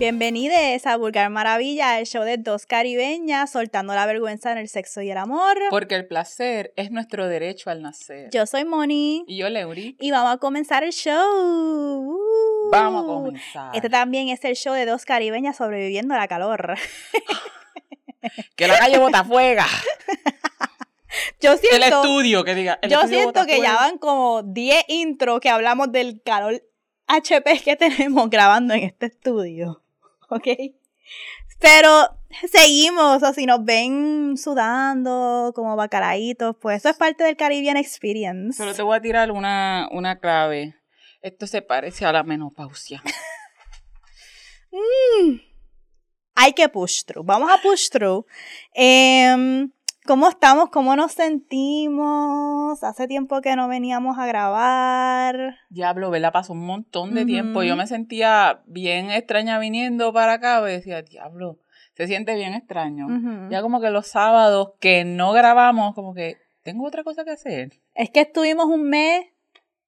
Bienvenidos a Vulgar Maravilla, el show de dos caribeñas soltando la vergüenza en el sexo y el amor. Porque el placer es nuestro derecho al nacer. Yo soy Moni. Y yo, Leuri. Y vamos a comenzar el show. Vamos a comenzar. Este también es el show de dos caribeñas sobreviviendo a la calor. que la calle bota fuega. Yo siento, el estudio, que diga. yo siento que ya van como 10 intros que hablamos del calor HP que tenemos grabando en este estudio. ¿ok? Pero seguimos, o si nos ven sudando como bacalaitos, pues eso es parte del Caribbean Experience. Pero te voy a tirar una, una clave. Esto se parece a la menopausia. Mm. Hay que push through. Vamos a push through. Eh, ¿Cómo estamos? ¿Cómo nos sentimos? Hace tiempo que no veníamos a grabar. Diablo, ¿verdad? Pasó un montón de tiempo. Yo me sentía bien extraña viniendo para acá. Me decía, diablo, se siente bien extraño. Ya como que los sábados que no grabamos, como que tengo otra cosa que hacer. Es que estuvimos un mes,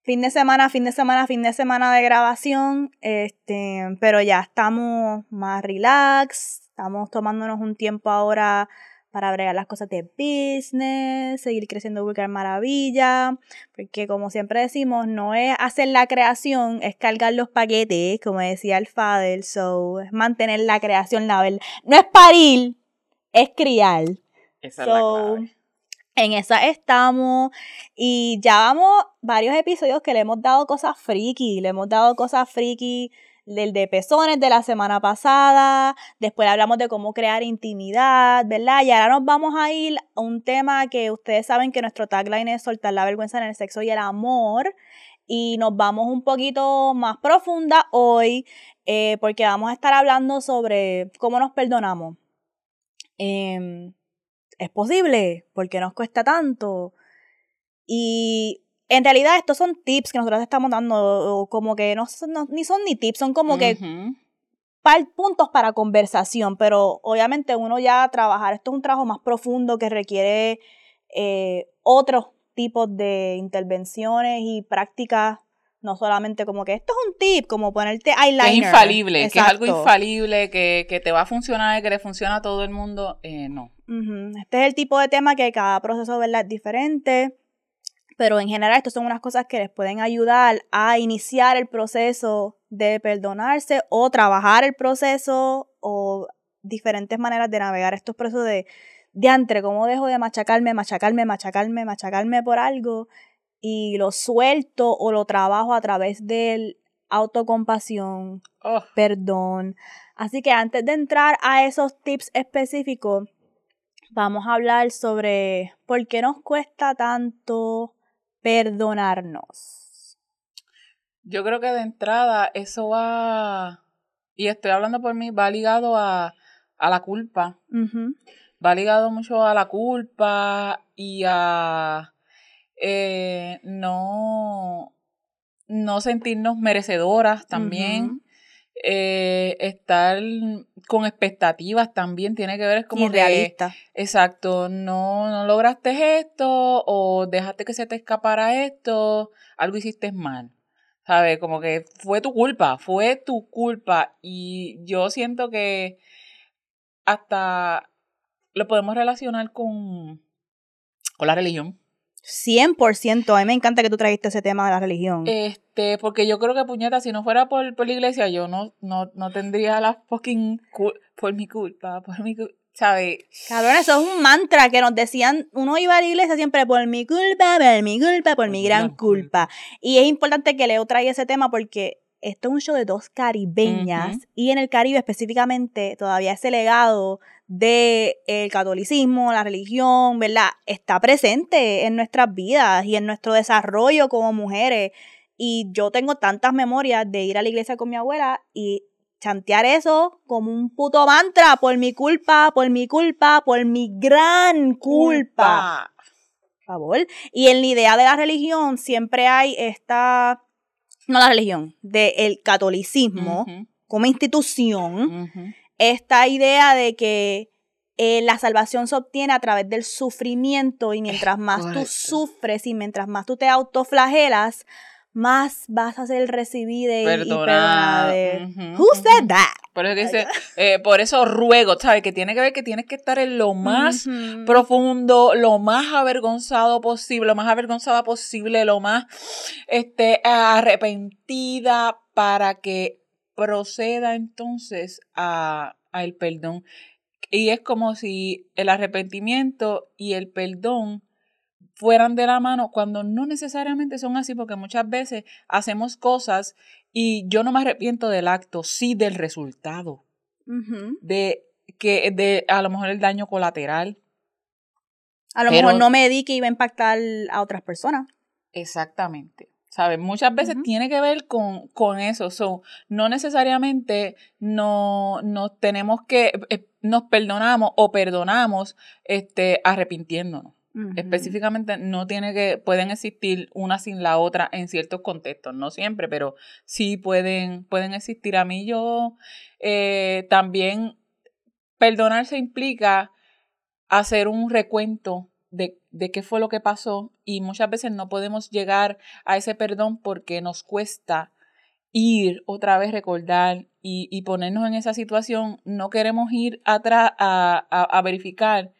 fin de semana, fin de semana, fin de semana de grabación, este, pero ya estamos más relax, estamos tomándonos un tiempo ahora para bregar las cosas de business, seguir creciendo Vulgar Maravilla, porque como siempre decimos, no es hacer la creación, es cargar los paquetes, como decía el Fadel, so, es mantener la creación, la verdad. No es parir, es criar. Esa es la clave. En esa estamos y ya vamos varios episodios que le hemos dado cosas friki, le hemos dado cosas friki del de pezones de la semana pasada, después hablamos de cómo crear intimidad, ¿verdad? Y ahora nos vamos a ir a un tema que ustedes saben que nuestro tagline es soltar la vergüenza en el sexo y el amor. Y nos vamos un poquito más profunda hoy, eh, porque vamos a estar hablando sobre cómo nos perdonamos. Em, ¿Es posible? ¿Por qué nos cuesta tanto? Y en realidad estos son tips que nosotros estamos dando, como que no, ni son ni tips, son como que puntos para conversación, pero obviamente uno ya trabajar, esto es un trabajo más profundo que requiere eh, otros tipos de intervenciones y prácticas no solamente como que esto es un tip, como ponerte eyeliner. Que es infalible, que es algo infalible, que, que, te va a funcionar, que le funciona a todo el mundo, eh, no. Este es el tipo de tema que cada proceso ¿verdad? es diferente pero en general estas son unas cosas que les pueden ayudar a iniciar el proceso de perdonarse o trabajar el proceso o diferentes maneras de navegar estos procesos de diantre, cómo dejo de machacarme, machacarme, machacarme, machacarme por algo y lo suelto o lo trabajo a través del autocompasión, oh. perdón. Así que antes de entrar a esos tips específicos, vamos a hablar sobre por qué nos cuesta tanto perdonarnos? Yo creo que de entrada eso va, y estoy hablando por mí, va ligado a, la culpa. Va ligado mucho a la culpa y a eh, no, no sentirnos merecedoras también. Eh, estar con expectativas también tiene que ver es como realista. exacto, no, no lograste esto o dejaste que se te escapara esto, algo hiciste mal. ¿Sabes? Como que fue tu culpa, fue tu culpa. Y yo siento que hasta lo podemos relacionar con, con la religión. 100%. A mí me encanta que tú trajiste ese tema de la religión. Este, porque yo creo que puñeta, si no fuera por, por la iglesia, yo no, no, no tendría la fucking por mi culpa, por mi culpa. ¿Sabes? Cabrón, eso es un mantra que nos decían, uno iba a la iglesia siempre por mi culpa, por mi culpa, por mi gran culpa. Y es importante que Leo traiga ese tema porque esto es un show de dos caribeñas y en el Caribe específicamente todavía ese legado del el catolicismo, la religión, ¿verdad? Está presente en nuestras vidas y en nuestro desarrollo como mujeres. Y yo tengo tantas memorias de ir a la iglesia con mi abuela y chantear eso como un puto mantra por mi culpa, por mi culpa, por mi gran culpa. Por favor. Y en la idea de la religión siempre hay esta no la religión, del catolicismo como institución, esta idea de que eh, la salvación se obtiene a través del sufrimiento y mientras más tú sufres y mientras más tú te autoflagelas, más vas a ser recibida y, perdonada. Who said that? Por eso, dice, eh, por eso ruego, ¿sabes? Que tiene que ver que tienes que estar en lo más profundo, lo más avergonzado posible, lo más avergonzada posible, lo más este, arrepentida para que proceda entonces a, a el perdón. Y es como si el arrepentimiento y el perdón fueran de la mano cuando no necesariamente son así, porque muchas veces hacemos cosas y yo no me arrepiento del acto, sí del resultado. De que de a lo mejor el daño colateral. A lo mejor no me di que iba a impactar a otras personas. Exactamente. ¿Sabes? Muchas veces tiene que ver con, con eso. So, no necesariamente no, no tenemos que, eh, nos perdonamos o perdonamos este, arrepintiéndonos. Específicamente no tiene que, pueden existir una sin la otra en ciertos contextos, no siempre, pero sí pueden, pueden existir. A mí yo eh, también perdonarse implica hacer un recuento de, de, qué fue lo que pasó y muchas veces no podemos llegar a ese perdón porque nos cuesta ir otra vez, recordar y, y ponernos en esa situación. No queremos ir atrás a, a, a verificar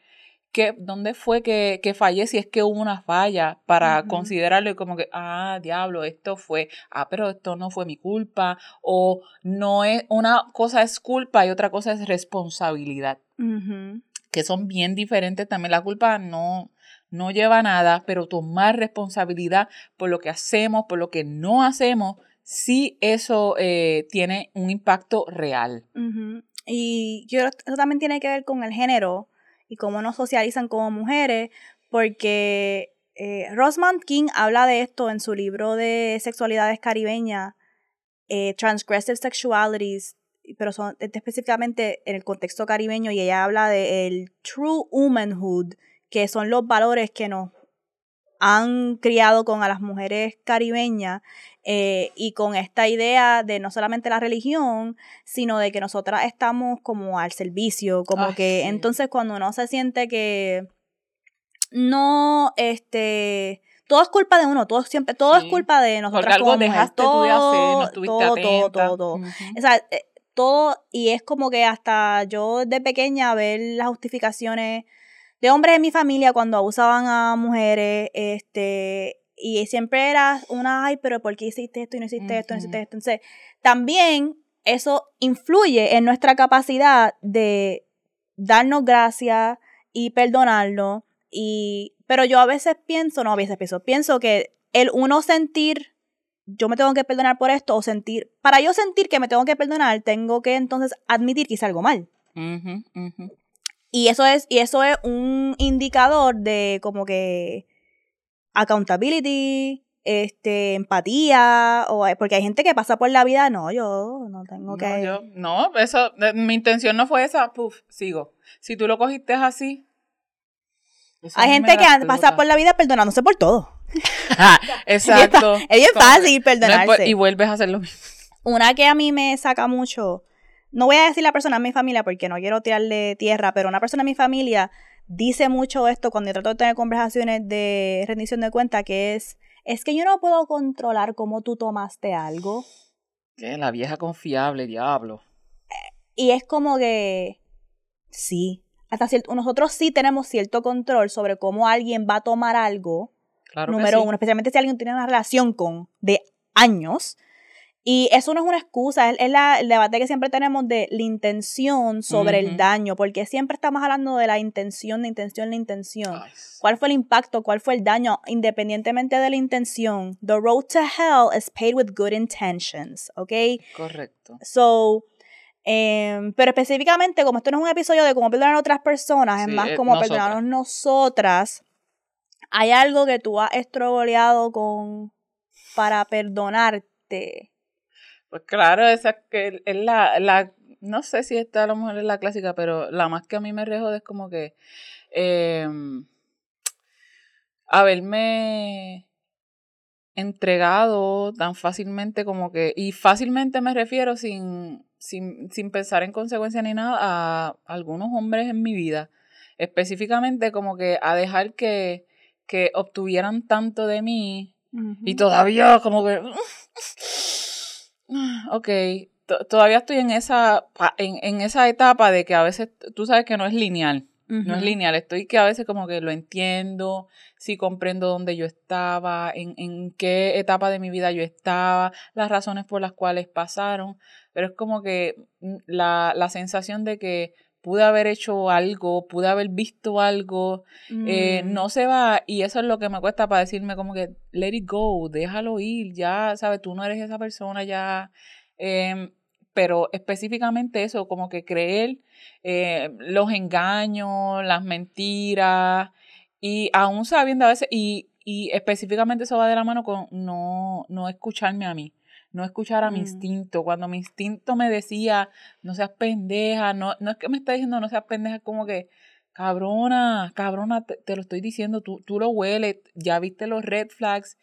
que, dónde fue que, que, fallé, si es que hubo una falla, para considerarlo y como que, ah, diablo, esto fue, ah, pero esto no fue mi culpa, o no es, una cosa es culpa y otra cosa es responsabilidad, que son bien diferentes también. La culpa no, no lleva nada, pero tomar responsabilidad por lo que hacemos, por lo que no hacemos, sí eso eh, tiene un impacto real. Y yo, eso también tiene que ver con el género y cómo nos socializan como mujeres, porque eh, King habla de esto en su libro de sexualidades caribeñas, eh, Transgressive Sexualities, pero son específicamente en el contexto caribeño y ella habla de el true womanhood, que son los valores que nos han criado con a las mujeres caribeñas eh, y con esta idea de no solamente la religión, sino de que nosotras estamos como al servicio, como que entonces cuando uno se siente que no, este, todo es culpa de uno, todo siempre, todo es culpa de nosotras como dejaste todo, no todo, todo, todo, todo, O sea, eh, todo, y es como que hasta yo de pequeña ver las justificaciones de hombres en mi familia cuando abusaban a mujeres, este, y siempre era una, ay, pero ¿por qué hiciste esto y no hiciste esto, no hiciste esto? Entonces, también eso influye en nuestra capacidad de darnos gracias y perdonarlo. Y, pero yo a veces pienso, no a veces pienso, pienso que el uno sentir, yo me tengo que perdonar por esto, o sentir, para yo sentir que me tengo que perdonar, tengo que entonces admitir que hice algo mal. Y eso es, y eso es un indicador de como que accountability, este, empatía, o porque hay gente que pasa por la vida, no, yo no tengo que... No, yo, no eso, mi intención no fue esa, puf, sigo. Si tú lo cogiste así... Hay gente que pasa por la vida perdonándose por todo. Exacto. es bien fácil perdonarse. y vuelves a hacerlo mismo. Una que a mí me saca mucho no voy a decir la persona en mi familia porque no quiero tirarle tierra, pero una persona en mi familia dice mucho esto cuando yo trato de tener conversaciones de rendición de cuenta, que es, es que yo no puedo controlar cómo tú tomaste algo. ¿Qué? La vieja confiable, diablo. Y es como que, sí, hasta cierto, nosotros sí tenemos cierto control sobre cómo alguien va a tomar algo. Claro número uno, especialmente si alguien tiene una relación con de años. Y eso no es una excusa, es, el debate que siempre tenemos de la intención sobre el daño, porque siempre estamos hablando de la intención, la intención, la intención. ¿Cuál fue el impacto? ¿Cuál fue el daño? Independientemente de la intención, the road to hell is paid with good intentions, ¿ok? Correcto. So, em, pero específicamente, como esto no es un episodio de cómo perdonar a otras personas, es más eh, como perdonarnos nosotras, hay algo que tú has estroboleado con para perdonarte pues claro, esa que es la, la, no sé si esta a lo mejor es la clásica, pero la más que a mí me rejode es como que eh, haberme entregado tan fácilmente como que, y fácilmente me refiero sin, sin, sin pensar en consecuencias ni nada, a algunos hombres en mi vida, específicamente como que a dejar que, que obtuvieran tanto de mí y todavía como que ok, todavía estoy en esa, en, en, esa etapa de que a veces tú sabes que no es lineal. No es lineal, estoy que a veces como que lo entiendo, sí comprendo dónde yo estaba, en, en qué etapa de mi vida yo estaba, las razones por las cuales pasaron, pero es como que mm, la, la sensación de que pude haber hecho algo, pude haber visto algo, eh, mm. no se va y eso es lo que me cuesta para decirme como que let it go, déjalo ir, ya, sabes, tú no eres esa persona ya, em, pero específicamente eso, como que creer eh, los engaños, las mentiras y aún sabiendo a veces, y, y específicamente eso va de la mano con no, no escucharme a mí no escuchar a mi mm. instinto. Cuando mi instinto me decía, no seas pendeja, no, no es que me está diciendo no seas pendeja, es como que, cabrona, cabrona, te, lo estoy diciendo, tú, tú lo hueles, ya viste los red flags.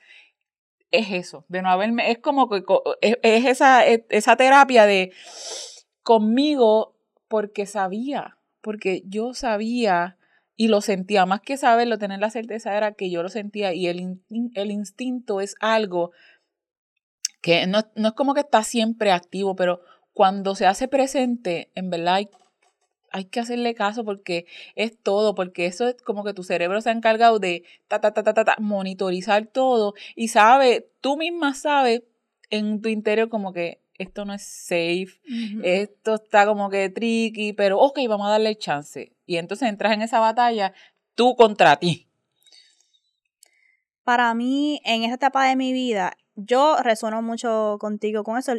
Es eso, de no haberme, es como que es, esa, e, esa terapia de conmigo porque sabía, porque yo sabía y lo sentía, más que saberlo, tener la certeza era que yo lo sentía y el, el instinto es algo que no, es como que está siempre activo, pero cuando se hace presente, en verdad hay, que hacerle caso porque es todo, porque eso es como que tu cerebro se ha encargado de ta, ta, ta, ta, ta, monitorizar todo y sabe, tú misma sabes en tu interior como que esto no es safe, esto está como que tricky, pero ok, vamos a darle chance. Y entonces entras en esa batalla tú contra ti. Para mí, en esta etapa de mi vida, yo resueno mucho contigo con eso.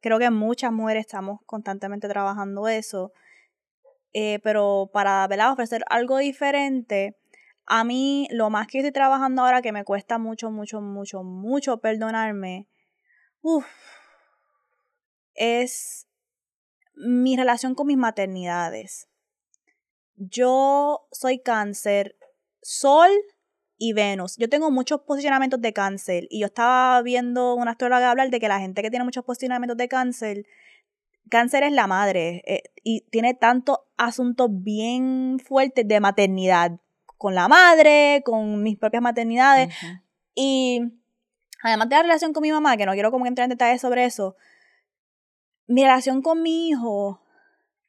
Creo que muchas mujeres estamos constantemente trabajando eso. Eh, pero para ofrecer algo diferente, a mí lo más que estoy trabajando ahora que me cuesta mucho, mucho, mucho, mucho perdonarme, es mi relación con mis maternidades. Yo soy cáncer, sol y Venus. Yo tengo muchos posicionamientos de cáncer y yo estaba viendo una astróloga hablar de que la gente que tiene muchos posicionamientos de cáncer, cáncer es la madre eh, y tiene tantos asuntos bien fuertes de maternidad con la madre, con mis propias maternidades y además de la relación con mi mamá, que no quiero como entrar en detalles sobre eso, mi relación con mi hijo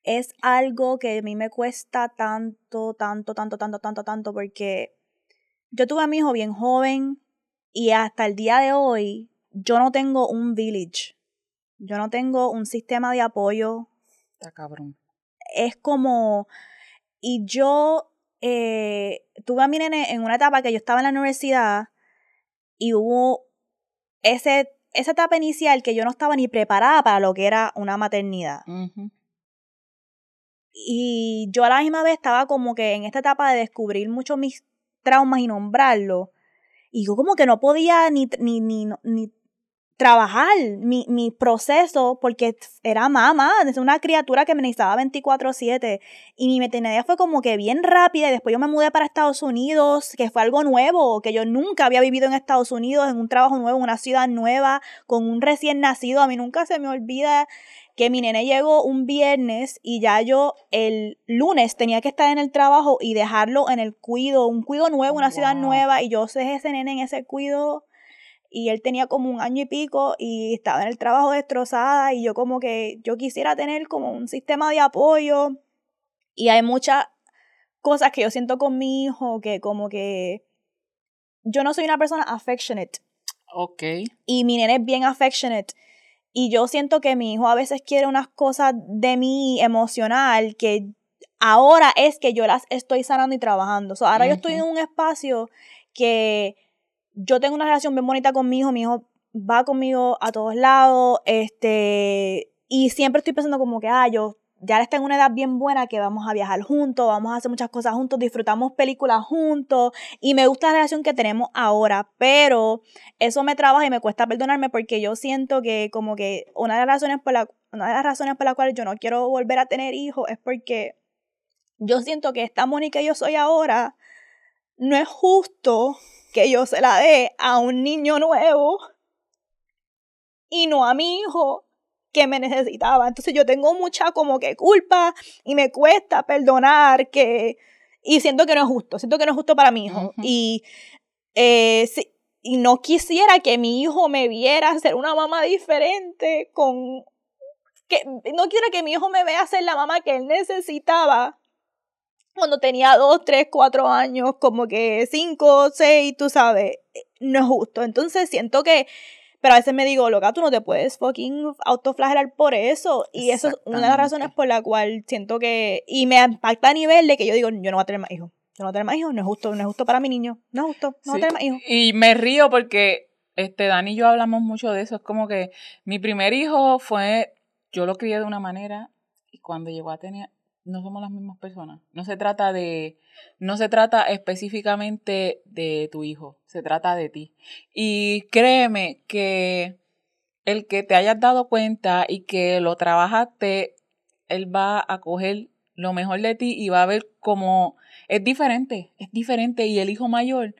es algo que a mí me cuesta tanto, tanto, tanto, tanto, tanto, tanto, porque yo tuve a mi hijo bien joven y hasta el día de hoy yo no tengo un village. Yo no tengo un sistema de apoyo. Está cabrón. Es como. Y yo eh, tuve a mi nene en una etapa que yo estaba en la universidad y hubo ese, esa etapa inicial que yo no estaba ni preparada para lo que era una maternidad. Y yo a la misma vez estaba como que en esta etapa de descubrir mucho mis traumas y nombrarlo. Y yo como que no podía ni, ni, ni, ni trabajar mi, mi, proceso porque era mamá, es una criatura que me necesitaba 24/7 y mi maternidad fue como que bien rápida y después yo me mudé para Estados Unidos, que fue algo nuevo, que yo nunca había vivido en Estados Unidos, en un trabajo nuevo, una ciudad nueva, con un recién nacido, a mí nunca se me olvida que mi nene llegó un viernes y ya yo el lunes tenía que estar en el trabajo y dejarlo en el cuido, un cuido nuevo, una ciudad nueva, y yo dejé ese nene en ese cuido y él tenía como un año y pico y estaba en el trabajo destrozada y yo como que yo quisiera tener como un sistema de apoyo y hay muchas cosas que yo siento con mi hijo que como que yo no soy una persona affectionate. Ok. Y mi nene es bien affectionate y yo siento que mi hijo a veces quiere unas cosas de mí emocional que ahora es que yo las estoy sanando y trabajando. ahora yo estoy en un espacio que yo tengo una relación bien bonita con mi hijo. Mi hijo va conmigo a todos lados. Este, y siempre estoy pensando como que, ah, yo ya está en una edad bien buena que vamos a viajar juntos, vamos a hacer muchas cosas juntos, disfrutamos películas juntos y me gusta la relación que tenemos ahora, pero eso me trabaja y me cuesta perdonarme porque yo siento que como que una de las razones por la, una de las razones por las cuales yo no quiero volver a tener hijos es porque yo siento que esta Mónica que yo soy ahora no es justo que yo se la dé a un niño nuevo y no a mi hijo que me necesitaba. Entonces yo tengo mucha como que culpa y me cuesta perdonar que... Y siento que no es justo, siento que no es justo para mi hijo. Y eh, y no quisiera que mi hijo me viera ser una mamá diferente con que no quiero que mi hijo me vea ser la mamá que él necesitaba cuando tenía dos, tres, cuatro años, como que cinco, seis, tú sabes, no es justo. Entonces siento que, pero a veces me digo, loca, tú no te puedes fucking autoflagelar por eso. Y eso es una de las razones por la cual siento que, y me impacta a nivel de que yo digo, yo no voy a tener más hijos. Yo no voy a tener más hijos, no es justo, no es justo para mi niño, no es justo, no voy a tener más hijos. Y me río porque este Dani y yo hablamos mucho de eso. Es como que mi primer hijo fue, yo lo crié de una manera y cuando llegó a tener, no somos las mismas personas. No se trata de, no se trata específicamente de tu hijo, se trata de ti. Y créeme que el que te hayas dado cuenta y que lo trabajaste, él va a coger lo mejor de ti y va a ver cómo es diferente, es diferente. Y el hijo mayor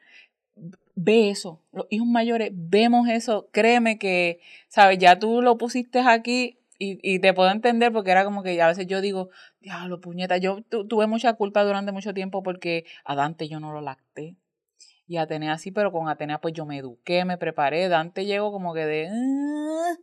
ve eso, los hijos mayores vemos eso, créeme que, sabes, ya tú lo pusiste aquí y, y, te puedo entender porque era como que a veces yo digo, diablo, puñeta, yo tuve mucha culpa durante mucho tiempo porque a Dante yo no lo lacté. Y Atenea sí, pero con Atenea pues yo me eduqué, me preparé. Dante llegó como que de... Ah".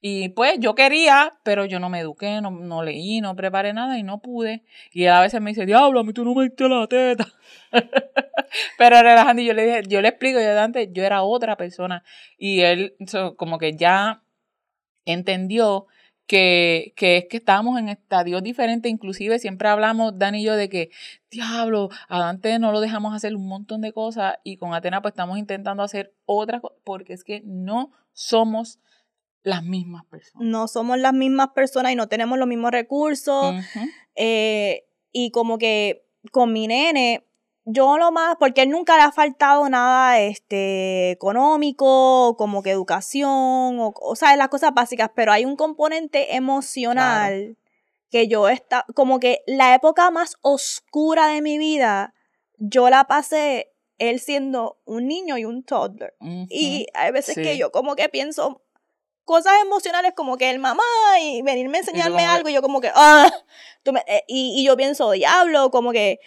y pues yo quería, pero yo no me eduqué, no, no leí, no preparé nada y no pude. Y a veces me dice, diablo, a mí tú no me diste la teta. pero relajando, yo le dije, yo le explico, yo Dante, yo era otra persona. Y él como que ya entendió que, que, es que estábamos en estadios diferentes, inclusive siempre hablamos, Dani y yo, de que, diablo, a Dante no lo dejamos hacer un montón de cosas y con Atena pues estamos intentando hacer otras cosas, porque es que no somos las mismas personas. No somos las mismas personas y no tenemos los mismos recursos. Eh, y como que con mi nene, yo lo más, porque él nunca le ha faltado nada este, económico, como que educación, o, o sea, las cosas básicas, pero hay un componente emocional que yo está, como que la época más oscura de mi vida, yo la pasé él siendo un niño y un toddler. Y hay veces que yo como que pienso cosas emocionales como que el mamá y venirme a enseñarme algo y yo como que, ah, eh, y, y yo pienso, diablo, como que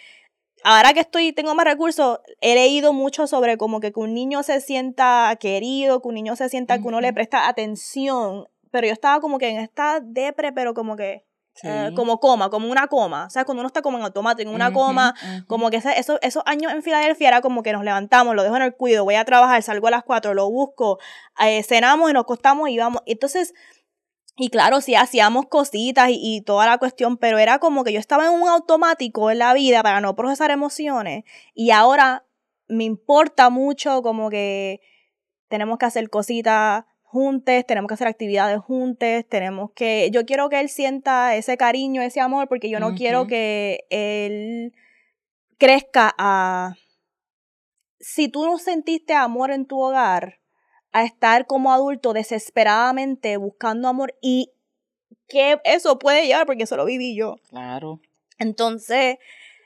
ahora que estoy, tengo más recursos, he leído mucho sobre como que, que un niño se sienta querido, que un niño se sienta que uno le presta atención. Pero yo estaba como que en esta depre, pero como que eh, como coma, como una coma. O sea, cuando uno está como en automático, en una coma, como que esos, esos años en Filadelfia era como que nos levantamos, lo dejo en el cuido, voy a trabajar, salgo a las 4, lo busco, eh, cenamos y nos costamos y vamos. Entonces, y claro, sí hacíamos cositas y, toda la cuestión, pero era como que yo estaba en un automático en la vida para no procesar emociones y ahora me importa mucho como que tenemos que hacer cositas juntos, tenemos que hacer actividades juntos, tenemos que, yo quiero que él sienta ese cariño, ese amor, porque yo no quiero que él crezca a... Si tú no sentiste amor en tu hogar, a estar como adulto desesperadamente buscando amor y que eso puede llevar porque eso lo viví yo. Claro. Entonces,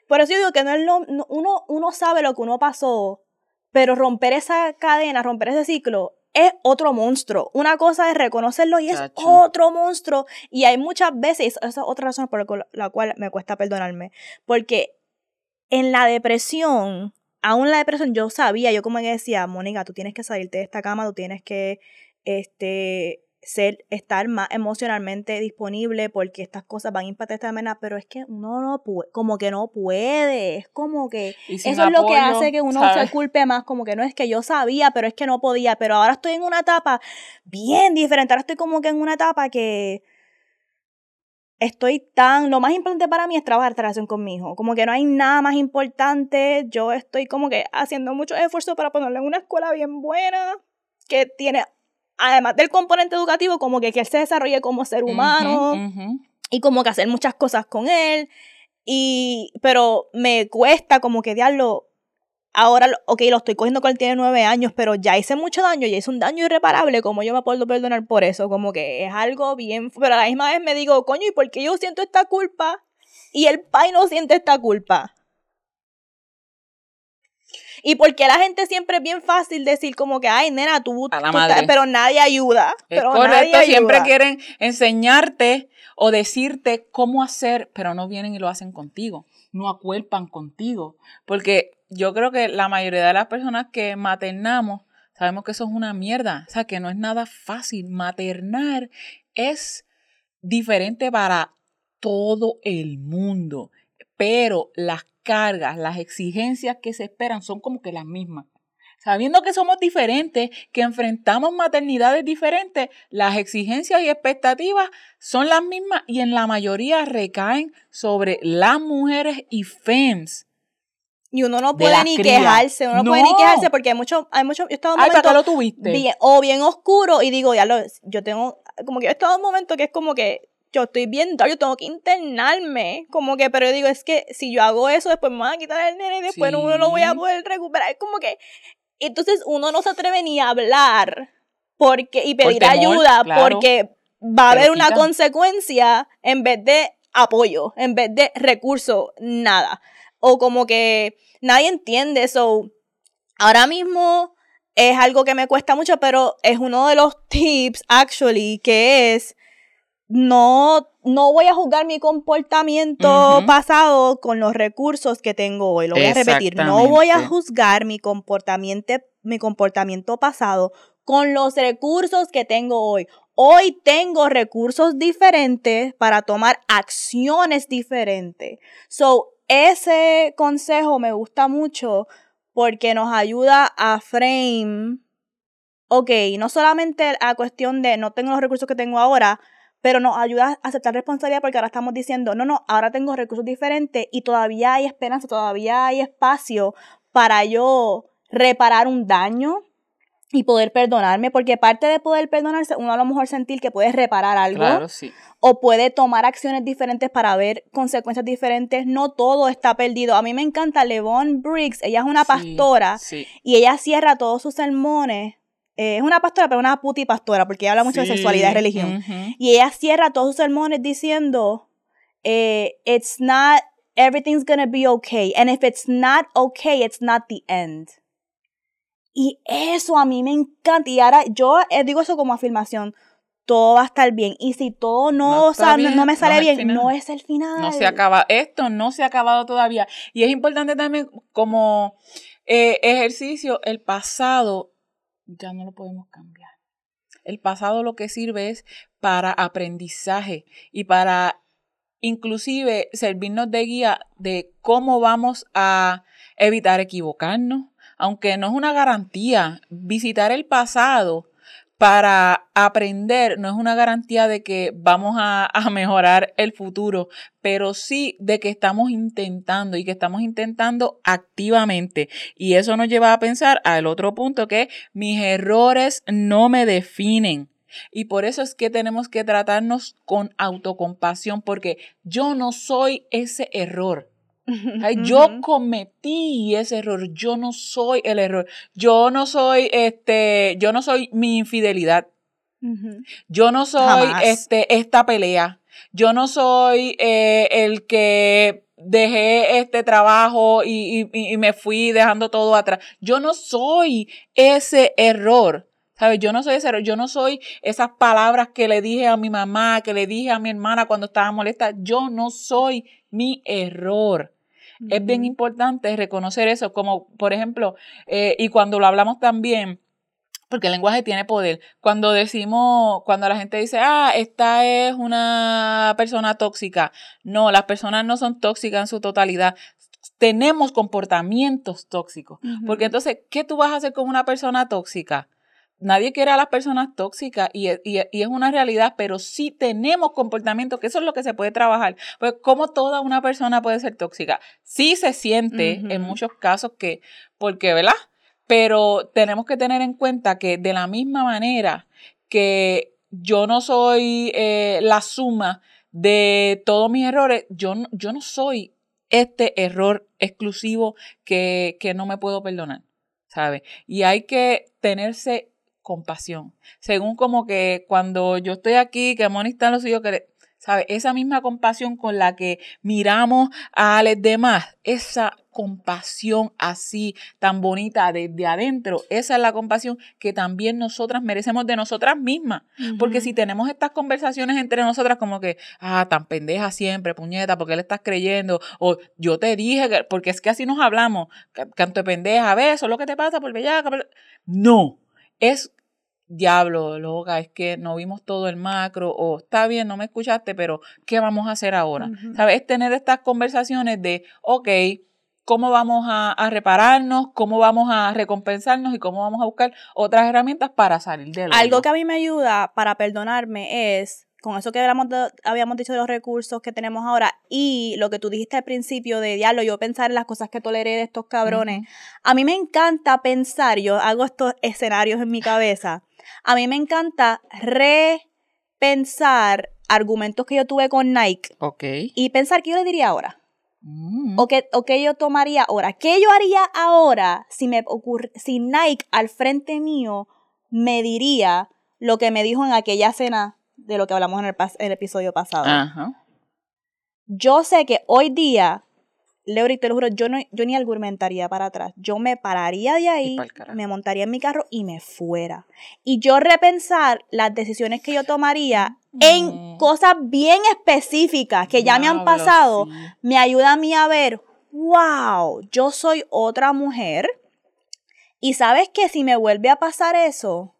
por eso yo digo que no es lo, uno, uno sabe lo que uno pasó, pero romper esa cadena, romper ese ciclo es otro monstruo. Una cosa es reconocerlo y es otro monstruo. Y hay muchas veces, esa es otra razón por la cual me cuesta perdonarme, porque en la depresión aún la depresión yo sabía, yo como que decía, Mónica, tú tienes que salirte de esta cama, tú tienes que este, ser, estar más emocionalmente disponible porque estas cosas van a impactar esta manera, pero es que uno no puede, como que no puede, es como que eso es lo que hace que uno se culpe más, como que no es que yo sabía, pero es que no podía, pero ahora estoy en una etapa bien diferente, ahora estoy como que en una etapa que estoy tan, lo más importante para mí es trabajar esta relación con mi hijo, como que no hay nada más importante, yo estoy como que haciendo mucho esfuerzo para ponerle en una escuela bien buena, que tiene, además del componente educativo, como que, que él se desarrolle como ser humano y como que hacer muchas cosas con él, y, pero me cuesta como que diablo, ahora, ok, lo estoy cogiendo cuando él tiene nueve años, pero ya hice mucho daño, ya hice un daño irreparable, como yo me puedo perdonar por eso? Como que es algo bien, pero a la misma vez me digo, coño, ¿y por qué yo siento esta culpa? Y el pai no siente esta culpa. Y porque la gente siempre es bien fácil decir como que, ay, nena, tú, pero nadie ayuda. pero correcto, siempre quieren enseñarte o decirte cómo hacer, pero no vienen y lo hacen contigo, no acuerpan contigo, porque yo creo que la mayoría de las personas que maternamos sabemos que eso es una mierda, o sea, que no es nada fácil. Maternar es diferente para todo el mundo, pero las cargas, las exigencias que se esperan son como que las mismas. Sabiendo que somos diferentes, que enfrentamos maternidades diferentes, las exigencias y expectativas son las mismas y en la mayoría recaen sobre las mujeres y FEMS. Y uno no puede ni quejarse, uno no, puede ni quejarse porque hay mucho, hay mucho, yo he estado en un momento lo tuviste? Bien, o bien oscuro y digo, ya lo, yo tengo, como que he estado en un momento que es como que yo estoy bien yo tengo que internarme, como que, pero yo digo, es que si yo hago eso, después me van a quitar el nene y después uno no lo voy a poder recuperar, es como que, entonces uno no se atreve ni a hablar porque, y pedir ayuda porque va a haber una consecuencia en vez de apoyo, en vez de recurso, nada o como que nadie entiende eso. Ahora mismo es algo que me cuesta mucho, pero es uno de los tips, actually, que es no, no voy a juzgar mi comportamiento pasado con los recursos que tengo hoy. Lo voy a repetir. No voy a juzgar mi comportamiento, mi comportamiento pasado con los recursos que tengo hoy. Hoy tengo recursos diferentes para tomar acciones diferentes. So, ese consejo me gusta mucho porque nos ayuda a frame, ok, no solamente a cuestión de no tengo los recursos que tengo ahora, pero nos ayuda a aceptar responsabilidad porque ahora estamos diciendo, no, no, ahora tengo recursos diferentes y todavía hay esperanza, todavía hay espacio para yo reparar un daño y poder perdonarme, porque parte de poder perdonarse, uno a lo mejor sentir que puede reparar algo. Claro, sí o puede tomar acciones diferentes para ver consecuencias diferentes. No todo está perdido. A mí me encanta Levon Briggs, ella es una pastora y ella cierra todos sus sermones. Eh, es una pastora, pero una puti pastora, porque ella habla mucho de sexualidad y religión. Y ella cierra todos sus sermones diciendo, eh, it's not, everything's gonna be okay. And if it's not okay, it's not the end. Y eso a mí me encanta. Y ahora yo eh, digo eso como afirmación todo va a estar bien. Y si todo no, no, me sale bien, no es el final. No se acaba. Esto no se ha acabado todavía. Y es importante también como eh, ejercicio, el pasado ya no lo podemos cambiar. El pasado lo que sirve es para aprendizaje y para inclusive servirnos de guía de cómo vamos a evitar equivocarnos, aunque no es una garantía. Visitar el pasado para aprender no es una garantía de que vamos a, mejorar el futuro, pero sí de que estamos intentando y que estamos intentando activamente. Y eso nos lleva a pensar al otro punto que mis errores no me definen. Y por eso es que tenemos que tratarnos con autocompasión, porque yo no soy ese error. Yo cometí ese error, yo no soy el error, yo no soy este, yo no soy mi infidelidad, yo no soy este, esta pelea, yo no soy eh, el que dejé este trabajo y, y, me fui dejando todo atrás, yo no soy ese error. ¿Sabes? Yo no soy ese error, yo no soy esas palabras que le dije a mi mamá, que le dije a mi hermana cuando estaba molesta. Yo no soy mi error. Es bien importante reconocer eso, como por ejemplo, eh, y cuando lo hablamos también, porque el lenguaje tiene poder. Cuando decimos, cuando la gente dice, ah, esta es una persona tóxica. No, las personas no son tóxicas en su totalidad. Tenemos comportamientos tóxicos. Porque entonces, ¿qué tú vas a hacer con una persona tóxica? Nadie quiere a las personas tóxicas y, es una realidad, pero sí tenemos comportamientos, que eso es lo que se puede trabajar. Pues, ¿cómo toda una persona puede ser tóxica? Sí se siente en muchos casos que, porque, ¿verdad? Pero tenemos que tener en cuenta que de la misma manera que yo no soy eh, la suma de todos mis errores, yo, yo no soy este error exclusivo que, que no me puedo perdonar. ¿Sabe? Y hay que tenerse compasión. Según como que cuando yo estoy aquí, que Moni está en lo suyo, que, ¿sabe? Esa misma compasión con la que miramos a los demás, esa compasión así, tan bonita desde adentro, esa es la compasión que también nosotras merecemos de nosotras mismas. Porque si tenemos estas conversaciones entre nosotras como que, ah, tan pendeja siempre, puñeta, porque le estás creyendo? O yo te dije, que, porque es que así nos hablamos, canto de pendeja, a ver, eso es lo que te pasa por bellaca. No, es diablo, loca, es que no vimos todo el macro, o está bien, no me escuchaste, pero ¿qué vamos a hacer ahora? ¿Sabes? Es tener estas conversaciones de, ok, cómo vamos a, repararnos, cómo vamos a recompensarnos y cómo vamos a buscar otras herramientas para salir de Algo que a mí me ayuda para perdonarme es, con eso que habíamos, dicho de los recursos que tenemos ahora y lo que tú dijiste al principio de diablo, yo pensar en las cosas que toleré de estos cabrones, a mí me encanta pensar, yo hago estos escenarios en mi cabeza, a mí me encanta repensar argumentos que yo tuve con Nike y pensar qué yo le diría ahora. Mm. O, que, o yo tomaría ahora. ¿Qué yo haría ahora si, me ocurre, si Nike al frente mío me diría lo que me dijo en aquella cena de lo que hablamos en el, episodio pasado? Yo sé que hoy día, Leury, te lo juro, yo, no, yo ni argumentaría para atrás. Yo me pararía de ahí, me montaría en mi carro y me fuera. Y yo repensar las decisiones que yo tomaría en cosas bien específicas que ya me han pasado, me ayuda a mí a ver, wow, yo soy otra mujer. Y sabes que si me vuelve a pasar eso,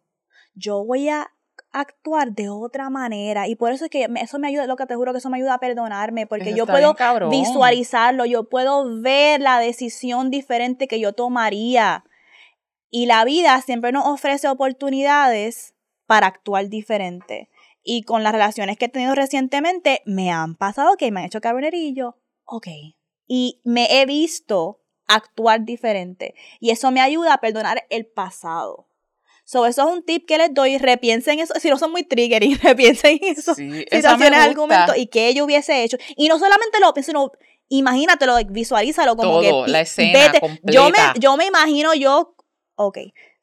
yo voy a actuar de otra manera. Y por eso es que eso me ayuda, lo que te juro que eso me ayuda a perdonarme, porque yo puedo visualizarlo, yo puedo ver la decisión diferente que yo tomaría. Y la vida siempre nos ofrece oportunidades para actuar diferente. Y con las relaciones que he tenido recientemente, me han pasado que me han hecho cabronerillo. Ok. Y me he visto actuar diferente. Y eso me ayuda a perdonar el pasado. So, eso es un tip que les doy. Repiensen eso. Si no son muy triggering, repiensen eso. Sí, situaciones, argumentos y qué yo hubiese hecho. Y no solamente lo pienso, sino imagínatelo, visualízalo como Todo, que. la escena Yo me, yo me imagino yo, ok,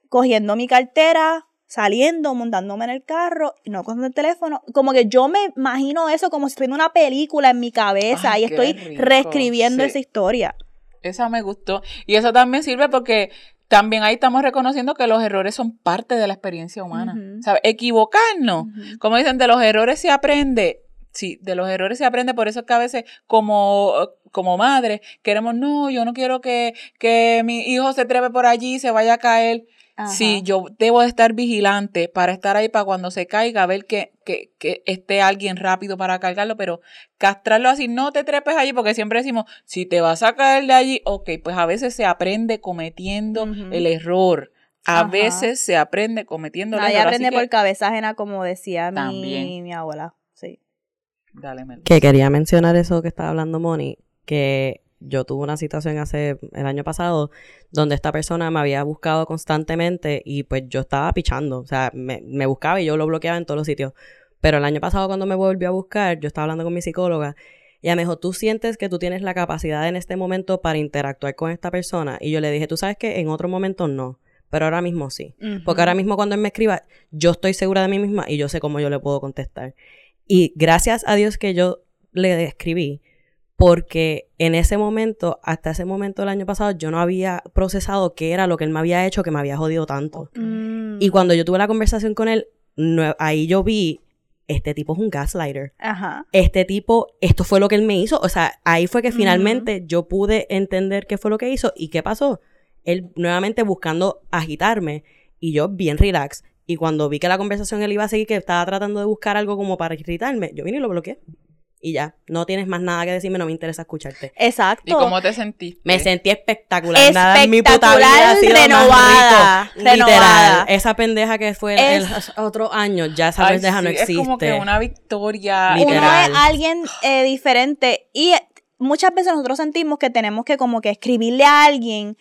cogiendo mi cartera, saliendo, montándome en el carro, no con el teléfono. Como que yo me imagino eso como si fuera una película en mi cabeza y estoy reescribiendo esa historia. Esa me gustó. Y eso también sirve porque también ahí estamos reconociendo que los errores son parte de la experiencia humana. Equivocarnos. Como dicen, de los errores se aprende. Sí, de los errores se aprende, por eso es que a veces como, como madre queremos, no, yo no quiero que, que mi hijo se trepe por allí, se vaya a caer. Sí, yo debo de estar vigilante para estar ahí para cuando se caiga, ver que, que, que, esté alguien rápido para cargarlo, pero castrarlo así, no te trepes allí, porque siempre decimos, si te vas a caer de allí, ok, pues a veces se aprende cometiendo el error. A veces se aprende cometiendo el error. aprende por cabeza ajena, como decía mi, mi abuela. Sí. Dale, Que quería mencionar eso que estaba hablando Moni, que yo tuve una situación hace el año pasado donde esta persona me había buscado constantemente y pues yo estaba pichando, o sea, me, me, buscaba y yo lo bloqueaba en todos los sitios. Pero el año pasado cuando me volvió a buscar, yo estaba hablando con mi psicóloga y ella me dijo, ¿tú sientes que tú tienes la capacidad en este momento para interactuar con esta persona? Y yo le dije, tú sabes que en otro momento no, pero ahora mismo sí. Porque ahora mismo cuando él me escriba, yo estoy segura de mí misma y yo sé cómo yo le puedo contestar. Y gracias a Dios que yo le escribí, porque en ese momento, hasta ese momento del año pasado, yo no había procesado qué era lo que él me había hecho que me había jodido tanto. Mm. Y cuando yo tuve la conversación con él, ahí yo vi, este tipo es un gaslighter. Ajá. Este tipo, esto fue lo que él me hizo. O sea, ahí fue que finalmente yo pude entender qué fue lo que hizo y qué pasó. Él nuevamente buscando agitarme y yo bien relax. Y cuando vi que la conversación él iba a seguir, que estaba tratando de buscar algo como para irritarme, yo vine y lo bloqueé y ya, no tienes más nada que decirme, no me interesa escucharte. Exacto. ¿Y cómo te sentiste? Me sentí espectacular. espectacular nada en mi puta vida ha sido renovada, Literal. Esa pendeja que fue el otro año, ya esa pendeja no existe. Es como que una victoria. Literal. Uno es alguien eh, diferente y muchas veces nosotros sentimos que tenemos que como que escribirle a alguien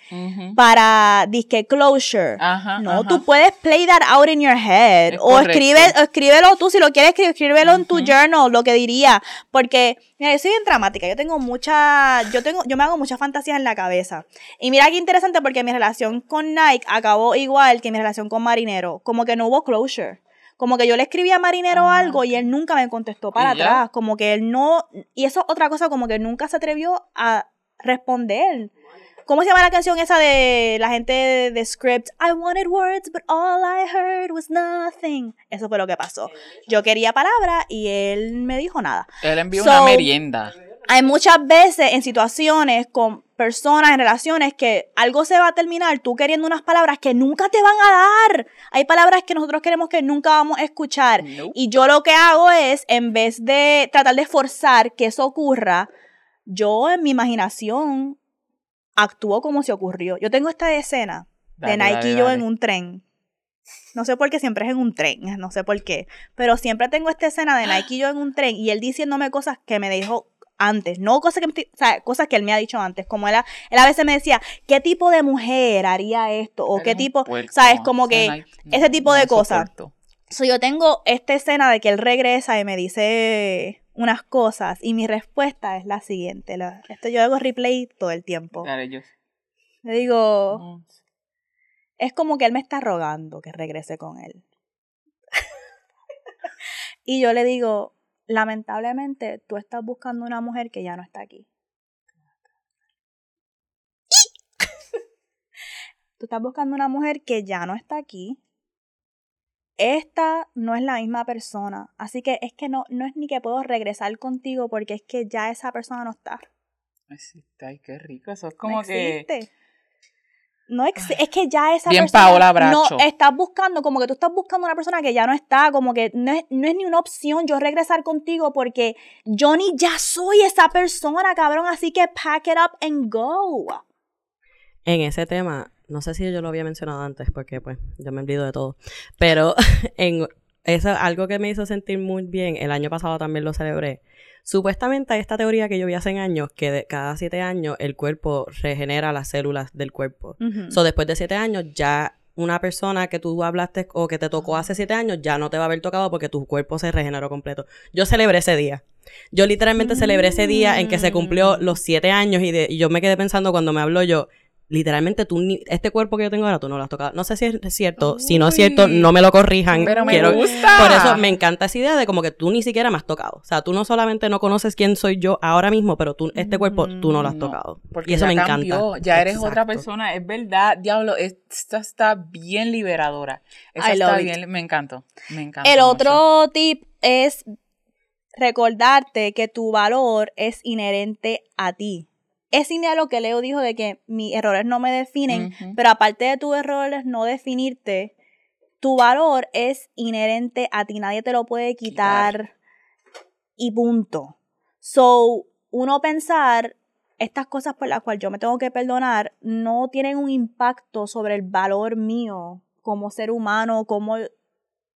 para disque closure. no, tú puedes play that out in your head. o, escribe, escríbelo tú, si lo quieres escribir, escríbelo en tu journal, lo que diría. Porque, mira, yo soy bien dramática, yo tengo mucha, yo tengo, yo me hago muchas fantasías en la cabeza. Y mira qué interesante porque mi relación con Nike acabó igual que mi relación con Marinero. Como que no hubo closure. Como que yo le escribí a Marinero ah, algo y él nunca me contestó para atrás. Como que él no. Y eso es otra cosa, como que nunca se atrevió a responder. ¿Cómo se llama la canción esa de la gente de, Script? I wanted words, but all I heard was nothing. Eso fue lo que pasó. Yo quería palabras y él me dijo nada. Él envió una merienda. Hay muchas veces en situaciones con personas, en relaciones, que algo se va a terminar tú queriendo unas palabras que nunca te van a dar. Hay palabras que nosotros queremos que nunca vamos a escuchar. Y yo lo que hago es, en vez de tratar de forzar que eso ocurra, yo en mi imaginación actúo como si ocurrió. Yo tengo esta escena de Nike y yo en un tren. No sé por qué siempre es en un tren, no sé por qué. Pero siempre tengo esta escena de Nike y yo en un tren y él diciéndome cosas que me dijo antes, no cosas que, o sea, cosas que él me ha dicho antes, como él a, él a veces me decía, ¿qué tipo de mujer haría esto? O qué tipo, sabes, como que ese tipo de cosas. So, yo tengo esta escena de que él regresa y me dice unas cosas y mi respuesta es la siguiente. esto yo hago replay todo el tiempo. Le digo, es como que él me está rogando que regrese con él. y yo le digo, lamentablemente tú estás buscando una mujer que ya no está aquí. tú estás buscando una mujer que ya no está aquí. Esta no es la misma persona. Así que es que no, no es ni que puedo regresar contigo porque es que ya esa persona no está. existe. Ay, qué rico. Eso es como que no es que ya esa persona no estás buscando como que tú estás buscando una persona que ya no está como que no es, no es ni una opción yo regresar contigo porque Johnny ya soy esa persona cabrón así que pack it up and go. En ese tema no sé si yo lo había mencionado antes porque pues yo me olvido de todo pero en eso algo que me hizo sentir muy bien el año pasado también lo celebré Supuestamente hay esta teoría que yo vi hace años que de cada siete años el cuerpo regenera las células del cuerpo. So, después de siete años ya una persona que tú hablaste o que te tocó hace siete años ya no te va a haber tocado porque tu cuerpo se regeneró completo. Yo celebré ese día. Yo literalmente celebré ese día en que se cumplió los siete años y, de, y yo me quedé pensando cuando me habló yo, literalmente tú, este cuerpo que yo tengo ahora, tú no lo has tocado. No sé si es cierto, si no es cierto, no me lo corrijan. Pero me gusta. Por eso me encanta esa idea de como que tú ni siquiera me has tocado. O sea, tú no solamente no conoces quién soy yo ahora mismo, pero tú, este cuerpo, tú no lo has tocado. y eso me encanta. Ya eres otra persona, es verdad, diablo, esta está bien liberadora. Está bien, me encantó, me encanta. El otro tip es recordarte que tu valor es inherente a ti es similar a lo que Leo dijo de que mis errores no me definen, pero aparte de tus errores no definirte, tu valor es inherente a ti, nadie te lo puede quitar. Y punto. So, uno pensar estas cosas por las cuales yo me tengo que perdonar no tienen un impacto sobre el valor mío como ser humano, como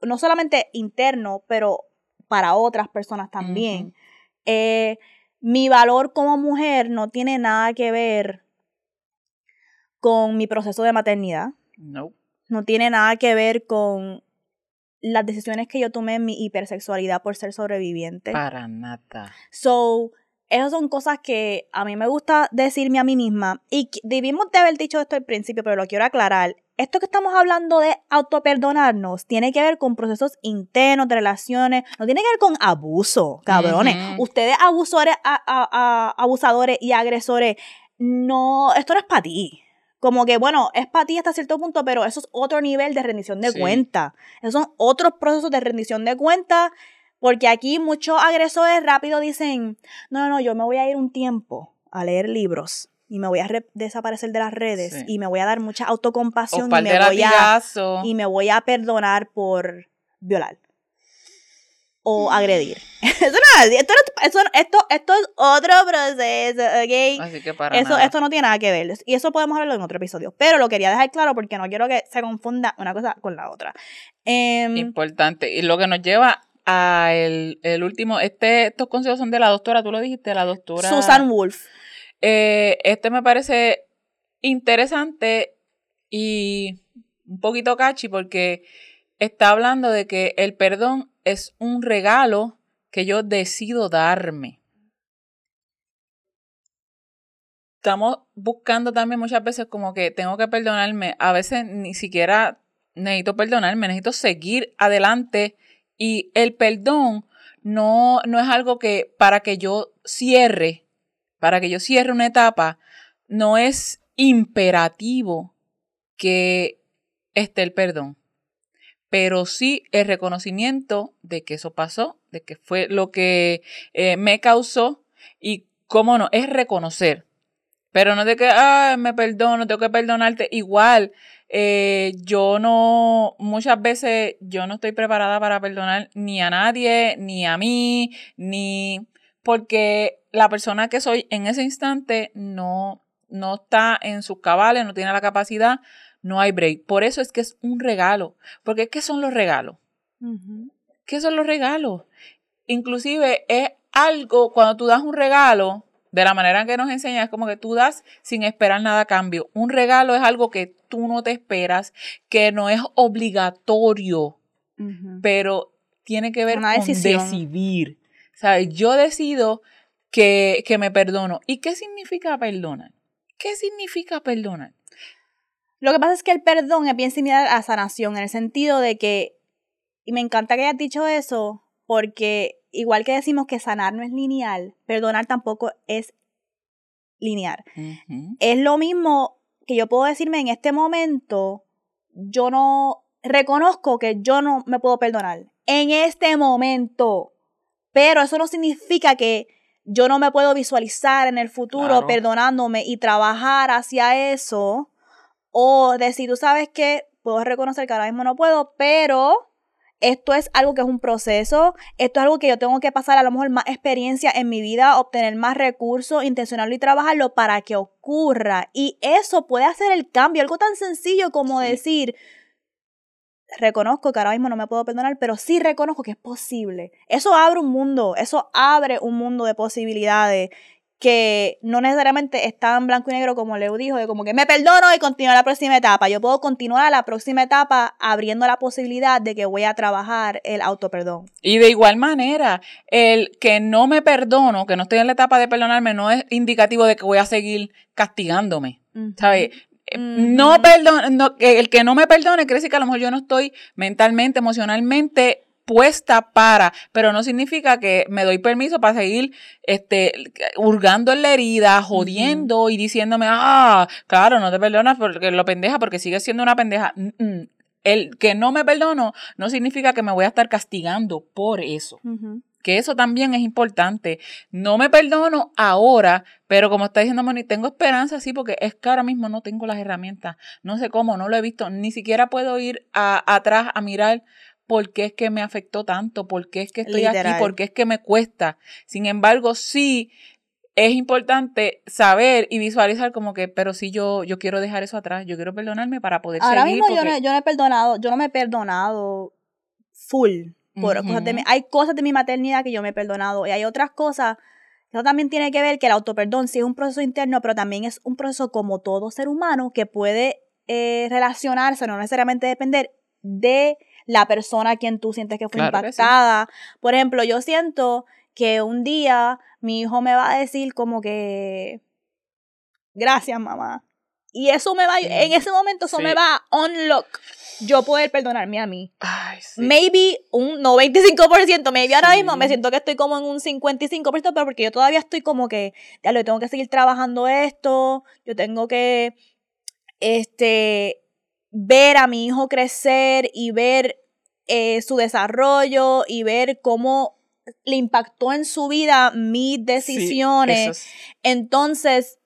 no solamente interno, pero para otras personas también. eh, mi valor como mujer no tiene nada que ver con mi proceso de maternidad. No. No tiene nada que ver con las decisiones que yo tomé en mi hipersexualidad por ser sobreviviente. Para nada. So, esas son cosas que a mí me gusta decirme a mí misma. Y debimos de haber dicho esto al principio, pero lo quiero aclarar. Esto que estamos hablando de autoperdonarnos tiene que ver con procesos internos de relaciones, no tiene que ver con abuso, cabrones. Ustedes abusores, abusadores y agresores, no, esto no es para ti. Como que, bueno, es para ti hasta cierto punto, pero eso es otro nivel de rendición de cuenta. Esos son otros procesos de rendición de cuenta porque aquí muchos agresores rápido dicen, no, no, no, yo me voy a ir un tiempo a leer libros y me voy a desaparecer de las redes y me voy a dar mucha autocompasión y me, voy a, y me voy a perdonar por violar o agredir. eso no, esto, esto, esto, esto, es otro proceso, ¿ok? Así que para eso, Esto no tiene nada que ver. Y eso podemos hablarlo en otro episodio. Pero lo quería dejar claro porque no quiero que se confunda una cosa con la otra. Em, Importante. Y lo que nos lleva a el, último, este, estos consejos son de la doctora, tú lo dijiste, la doctora. Susan Wolf. Eh, este me parece interesante y un poquito catchy porque está hablando de que el perdón es un regalo que yo decido darme. Estamos buscando también muchas veces como que tengo que perdonarme. A veces ni siquiera necesito perdonarme, necesito seguir adelante y el perdón no, no es algo que para que yo cierre, para que yo cierre una etapa, no es imperativo que esté el perdón, pero sí el reconocimiento de que eso pasó, de que fue lo que eh, me causó y ¿Cómo no? Es reconocer. Pero no de que, ah, me perdono, tengo que perdonarte. Igual, eh, yo no, muchas veces yo no estoy preparada para perdonar ni a nadie, ni a mí, ni porque la persona que soy en ese instante no, no está en sus cabales, no tiene la capacidad, no hay break. Por eso es que es un regalo. Porque ¿qué son los regalos? ¿Qué son los regalos? Inclusive es algo, cuando tú das un regalo, de la manera que nos enseña, es como que tú das sin esperar nada a cambio. Un regalo es algo que tú no te esperas, que no es obligatorio, pero tiene que ver con decidir. ¿Sabes? Yo decido que, que me perdono. ¿Y qué significa perdonar? ¿Qué significa perdonar? Lo que pasa es que el perdón es bien similar a sanación, en el sentido de que, y me encanta que hayas dicho eso, porque igual que decimos que sanar no es lineal, perdonar tampoco es lineal. Es lo mismo que yo puedo decirme en este momento, yo no reconozco que yo no me puedo perdonar en este momento, pero eso no significa que yo no me puedo visualizar en el futuro perdonándome y trabajar hacia eso. O decir, tú sabes que puedo reconocer que ahora mismo no puedo, pero esto es algo que es un proceso, esto es algo que yo tengo que pasar a lo mejor más experiencia en mi vida, obtener más recursos, intencionarlo y trabajarlo para que ocurra. Y eso puede hacer el cambio, algo tan sencillo como decir, reconozco que ahora mismo no me puedo perdonar, pero sí reconozco que es posible. Eso abre un mundo, eso abre un mundo de posibilidades que no necesariamente está en blanco y negro como Leo dijo, de como que me perdono y continúo a la próxima etapa. Yo puedo continuar a la próxima etapa abriendo la posibilidad de que voy a trabajar el autoperdón. Y de igual manera, el que no me perdono, que no estoy en la etapa de perdonarme, no es indicativo de que voy a seguir castigándome. ¿Sabes? No perdón, el que no me perdone quiere decir que a lo mejor yo no estoy mentalmente, emocionalmente puesta para, pero no significa que me doy permiso para seguir este, hurgando en la herida, jodiendo y diciéndome, ah, claro, no te perdonas porque lo pendeja, porque sigues siendo una pendeja. El que no me perdono no significa que me voy a estar castigando por eso. Que eso también es importante. No me perdono ahora, pero como está diciendo Moni, tengo esperanza, sí, porque es que ahora mismo no tengo las herramientas. No sé cómo, no lo he visto. Ni siquiera puedo ir atrás a mirar por qué es que me afectó tanto, por qué es que estoy aquí, por qué es que me cuesta. Sin embargo, sí es importante saber y visualizar como que, pero sí yo, yo quiero dejar eso atrás, yo quiero perdonarme para poder Ahora seguir. Mismo yo, no, yo no he perdonado, yo no me he perdonado full. Por cosas de hay cosas de mi maternidad que yo me he perdonado y hay otras cosas eso también tiene que ver que el autoperdón sí es un proceso interno, pero también es un proceso como todo ser humano que puede eh, relacionarse, no necesariamente depender de la persona a quien tú sientes que fue impactada. Por ejemplo, yo siento que un día mi hijo me va a decir como que, gracias mamá. Y eso me va, en ese momento eso me va a unlock yo poder perdonarme a mí. Maybe un 95%, maybe ahora mismo me siento que estoy como en un 55%, pero porque yo todavía estoy como que, ya lo tengo que seguir trabajando esto, yo tengo que, este, ver a mi hijo crecer y ver eh, su desarrollo y ver cómo le impactó en su vida mis decisiones. Entonces,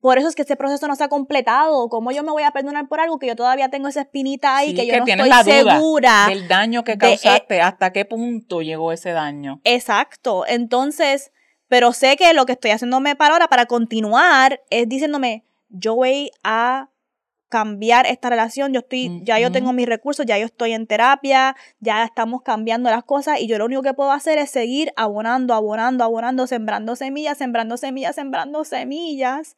por eso es que ese proceso no se ha completado. ¿Cómo yo me voy a perdonar por algo que yo todavía tengo esa espinita ahí que yo no estoy segura del daño que causaste, hasta qué punto llegó ese daño? Exacto. Entonces, pero sé que lo que estoy haciéndome para ahora, para continuar, es diciéndome, yo voy a cambiar esta relación, yo estoy, ya yo tengo mis recursos, ya yo estoy en terapia, ya estamos cambiando las cosas y yo lo único que puedo hacer es seguir abonando, abonando, abonando, sembrando semillas, sembrando semillas, sembrando semillas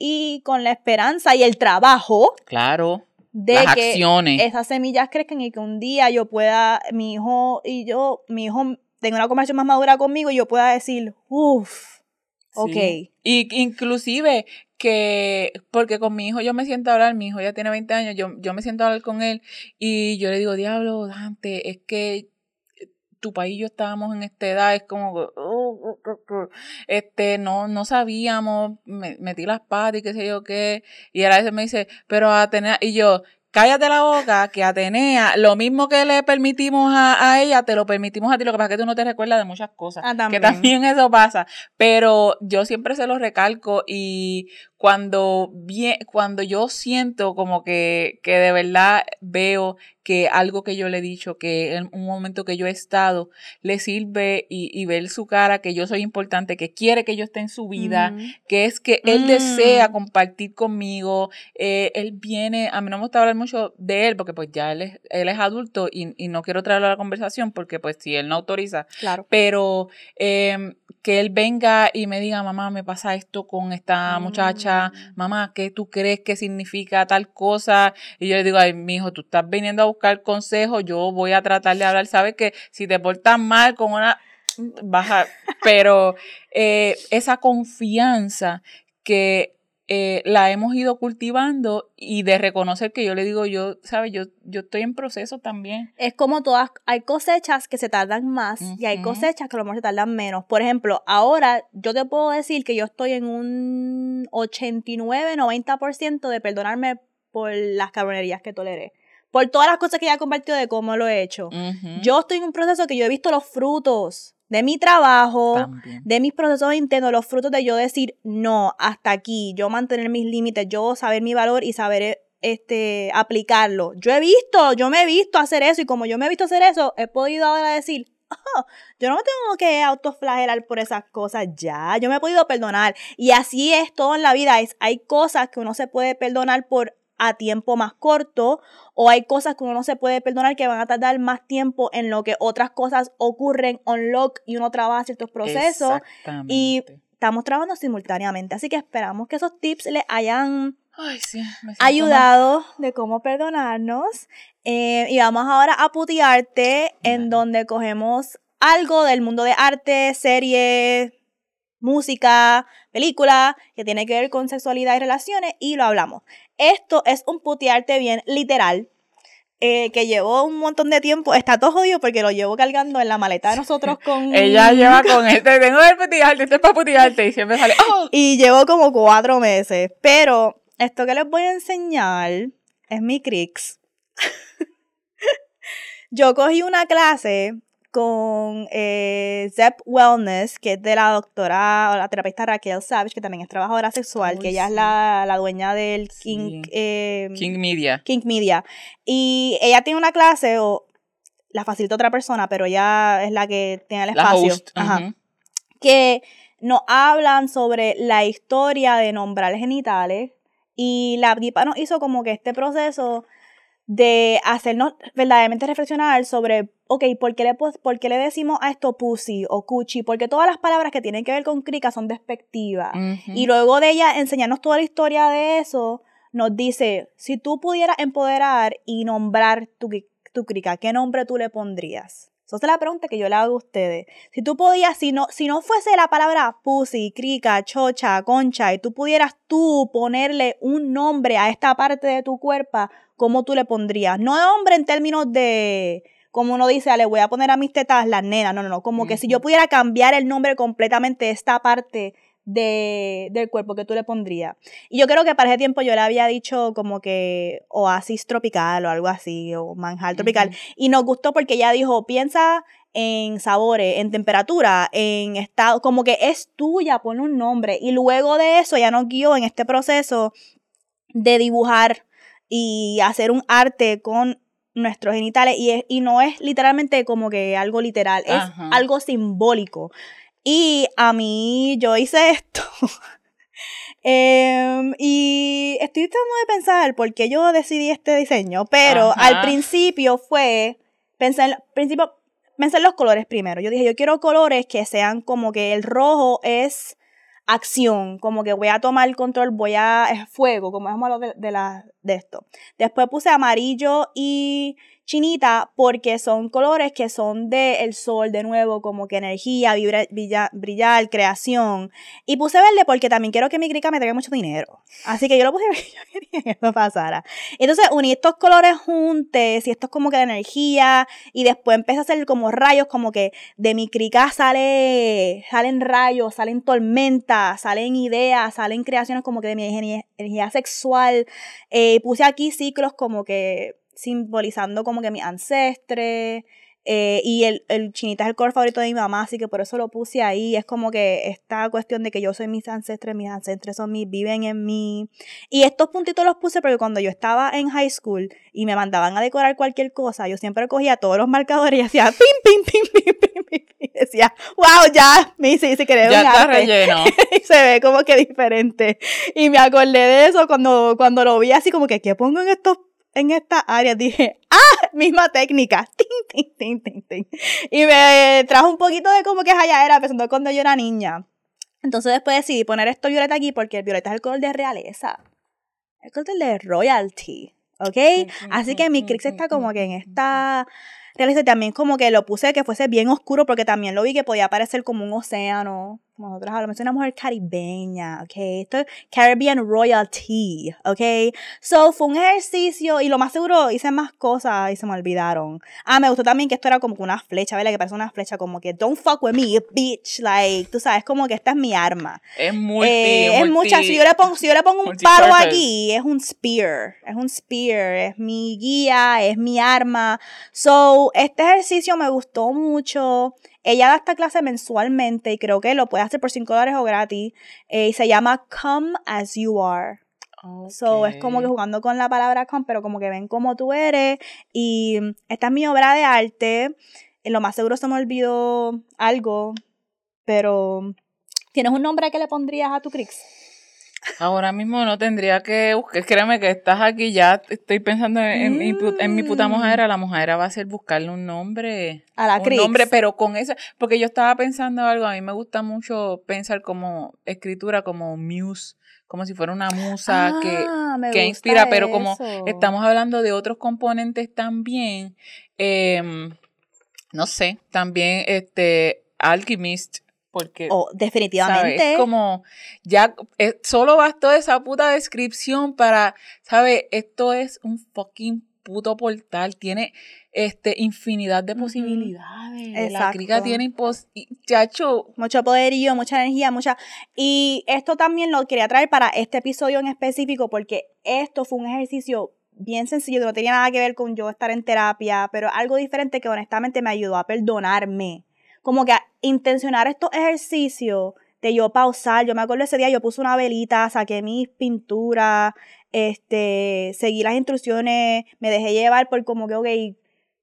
y con la esperanza y el trabajo. Claro. De las que acciones. esas semillas crezcan y que un día yo pueda, mi hijo y yo, mi hijo tenga una conversación más madura conmigo y yo pueda decir, uff, ok. Y inclusive que, porque con mi hijo yo me siento a hablar, mi hijo ya tiene 20 años, yo, yo me siento a hablar con él y yo le digo, diablo, Dante, es que tu país y yo estábamos en esta edad, es como, este, no, no sabíamos, me, metí las patas y qué sé yo qué, y a veces me dice, pero a tener, y yo, cállate la boca, que Atenea, lo mismo que le permitimos a, ella, te lo permitimos a ti, lo que pasa es que tú no te recuerdas de muchas cosas. Ah, que también eso pasa. Pero yo siempre se lo recalco y cuando, bien, cuando yo siento como que, que de verdad veo que algo que yo le he dicho, que en un momento que yo he estado, le sirve y, ver su cara, que yo soy importante, que quiere que yo esté en su vida, que es que él desea mm. compartir conmigo, eh, él viene, a mí no me gusta hablar mucho de él, porque pues ya él es, él es adulto y, y, no quiero traerlo a la conversación, porque pues si él no autoriza, claro. pero eh, que él venga y me diga, mamá, me pasa esto con esta muchacha, mm. mamá, ¿qué tú crees que significa tal cosa? Y yo le digo, ay, mi hijo, tú estás viniendo a buscar buscar consejo, yo voy a tratar de hablar, sabes que si te portas mal con una baja, pero eh, esa confianza que eh, la hemos ido cultivando y de reconocer que yo le digo, yo, ¿sabes? Yo, yo estoy en proceso también. Es como todas, hay cosechas que se tardan más y hay cosechas que a lo mejor se tardan menos. Por ejemplo, ahora yo te puedo decir que yo estoy en un 89, 90% de perdonarme por las cabronerías que toleré por todas las cosas que ya he compartido de cómo lo he hecho. Yo estoy en un proceso que yo he visto los frutos de mi trabajo, de mis procesos internos, los frutos de yo decir no, hasta aquí, yo mantener mis límites, yo saber mi valor y saber este aplicarlo. Yo he visto, yo me he visto hacer eso y como yo me he visto hacer eso, he podido ahora decir, oh, yo no me tengo que autoflagelar por esas cosas ya, yo me he podido perdonar. Y así es todo en la vida, es, hay cosas que uno se puede perdonar por a tiempo más corto o hay cosas que uno no se puede perdonar que van a tardar más tiempo en lo que otras cosas ocurren on lock y uno trabaja ciertos procesos y estamos trabajando simultáneamente. Así que esperamos que esos tips le hayan ayudado de cómo perdonarnos. Eh, y vamos ahora a putearte en donde cogemos algo del mundo de arte, serie, música, película, que tiene que ver con sexualidad y relaciones y lo hablamos. Esto es un putearte bien literal. Eh, que llevó un montón de tiempo, está todo jodido porque lo llevo cargando en la maleta de nosotros con... Ella lleva con este, tengo el putearte, este es para putearte y siempre sale... ¡Oh! Y llevo como cuatro meses, pero esto que les voy a enseñar es mi Crix. Yo cogí una clase con eh, Zep Wellness, que es de la doctora o la terapista Raquel Savage, que también es trabajadora sexual, que ella es la, dueña del King, em, King Media. King Media. Y ella tiene una clase, o la facilita otra persona, pero ella es la que tiene el espacio. Ajá. Que nos hablan sobre la historia de nombrar genitales. Y la dipa nos hizo como que este proceso de hacernos verdaderamente reflexionar sobre, ok, ¿por qué le, por qué le decimos a esto pussy o cuchi? Porque todas las palabras que tienen que ver con crica son despectivas. Y luego de ella enseñarnos toda la historia de eso, nos dice, si tú pudieras empoderar y nombrar tu, tu crica, ¿qué nombre tú le pondrías? Esa es la pregunta que yo le hago a ustedes. Si tú podías, si no, si no fuese la palabra pussy, crica, chocha, concha, y tú pudieras tú ponerle un nombre a esta parte de tu cuerpo, ¿cómo tú le pondrías? No nombre en términos de, como uno dice, ah, le voy a poner a mis tetas las nenas, no, no, no, como que si yo pudiera cambiar el nombre completamente de esta parte de, del cuerpo que tú le pondrías. Y yo creo que para ese tiempo yo le había dicho como que oasis tropical o algo así, o manjar tropical. Y nos gustó porque ella dijo, piensa en sabores, en temperatura, en estado, como que es tuya, pone un nombre. Y luego de eso ya nos guió en este proceso de dibujar y hacer un arte con nuestros genitales y, y no es literalmente como que algo literal, es algo simbólico. Y a mí, yo hice esto. Em, y estoy tratando de pensar por qué yo decidí este diseño, pero al principio fue, pensé en, principio, pensé en los colores primero. Yo dije, yo quiero colores que sean como que el rojo es acción, como que voy a tomar el control, voy a, es fuego, como es de, de, la, de esto. Después puse amarillo y chinita porque son colores que son del el sol de nuevo, como que energía, brillar, creación. Y puse verde porque también quiero que mi crica me traiga mucho dinero. Así que yo lo puse verde, yo quería que eso pasara. Entonces uní estos colores juntos y esto es como que de energía y después empecé a hacer como rayos, como que de mi crica sale, salen rayos, salen tormentas, salen ideas, salen creaciones como que de mi energía, sexual. Eh, puse aquí ciclos como que simbolizando como que mis ancestres. Eh, y el, el, chinita es el color favorito de mi mamá, así que por eso lo puse ahí. Es como que esta cuestión de que yo soy mis ancestres, mis ancestres son mis, viven en mí. Y estos puntitos los puse porque cuando yo estaba en high school y me mandaban a decorar cualquier cosa, yo siempre cogía todos los marcadores y hacía pim, pim, pim, pim, pim, pim. Y decía, wow, ya, me hice, que ya está relleno. y se ve como que diferente. Y me acordé de eso cuando, cuando lo vi así como que, ¿qué pongo en estos en esta área dije, ¡ah! Misma técnica. Y me trajo un poquito de como que era pensando cuando yo era niña. Entonces después decidí poner esto violeta aquí porque el violeta es el color de realeza. El color de royalty. ¿Ok? Así que mi Crix está como que en esta realeza también como que lo puse que fuese bien oscuro porque también lo vi que podía parecer como un océano nosotros hablamos de una mujer caribeña, ¿ok? Esto es Caribbean Royalty, ¿ok? So, fue un ejercicio y lo más seguro hice más cosas y se me olvidaron. Ah, me gustó también que esto era como una flecha, ¿verdad? Que parece una flecha como que don't fuck with me, bitch. Like, tú sabes, como que esta es mi arma. Es muy eh, Es mucha. Si yo le pongo, si yo le pongo un palo aquí, es un spear. Es un spear. Es mi guía, es mi arma. So, este ejercicio me gustó mucho. Ella da esta clase mensualmente y creo que lo puede hacer por 5 dólares o gratis. Eh, y se llama Come As You Are. So, es como que jugando con la palabra come, pero como que ven cómo tú eres. Y esta es mi obra de arte. Lo más seguro se me olvidó algo, pero ¿tienes un nombre que le pondrías a tu Crix? Ahora mismo no tendría que buscar. Créeme que estás aquí ya. Estoy pensando en, mi, en mi puta mm. mojadera. La mojadera va a ser buscarle un nombre. A la Un nombre, pero con esa. Porque yo estaba pensando algo. A mí me gusta mucho pensar como escritura, como muse. Como si fuera una musa que, ah, que inspira. Pero como estamos hablando de otros componentes también. Em, no sé. También este. Alchemist porque, oh, definitivamente. Es como, ya, eh, solo bastó esa puta descripción para, ¿sabes? Esto es un fucking puto portal. Tiene este infinidad de posibilidades. Exacto. La crica tiene chacho. Mucho poderío, mucha energía, mucha. Y esto también lo quería traer para este episodio en específico, porque esto fue un ejercicio bien sencillo, no tenía nada que ver con yo estar en terapia, pero algo diferente que honestamente me ayudó a perdonarme como que intencionar estos ejercicios de yo pausar. Yo me acuerdo ese día, yo puse una velita, saqué mis pinturas, este, seguí las instrucciones, me dejé llevar por como que, ok,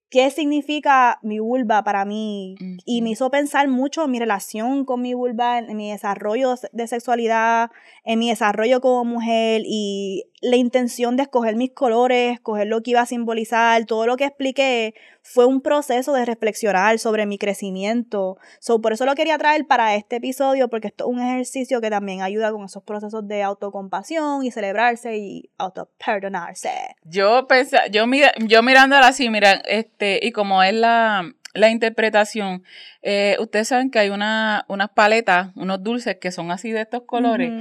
qué significa mi vulva para mí y me hizo pensar mucho en mi relación con mi vulva, en mi desarrollo de sexualidad, en mi desarrollo como mujer y la intención de escoger mis colores, escoger lo que iba a simbolizar, todo lo que expliqué fue un proceso de reflexionar sobre mi crecimiento. So, por eso lo quería traer para este episodio, porque esto es un ejercicio que también ayuda con esos procesos de autocompasión y celebrarse y autoperdonarse. Yo pensé, yo, mira, yo mirándola así, mira, este, y como es la, la interpretación, eh, ustedes saben que hay una, unas paletas, unos dulces que son así de estos colores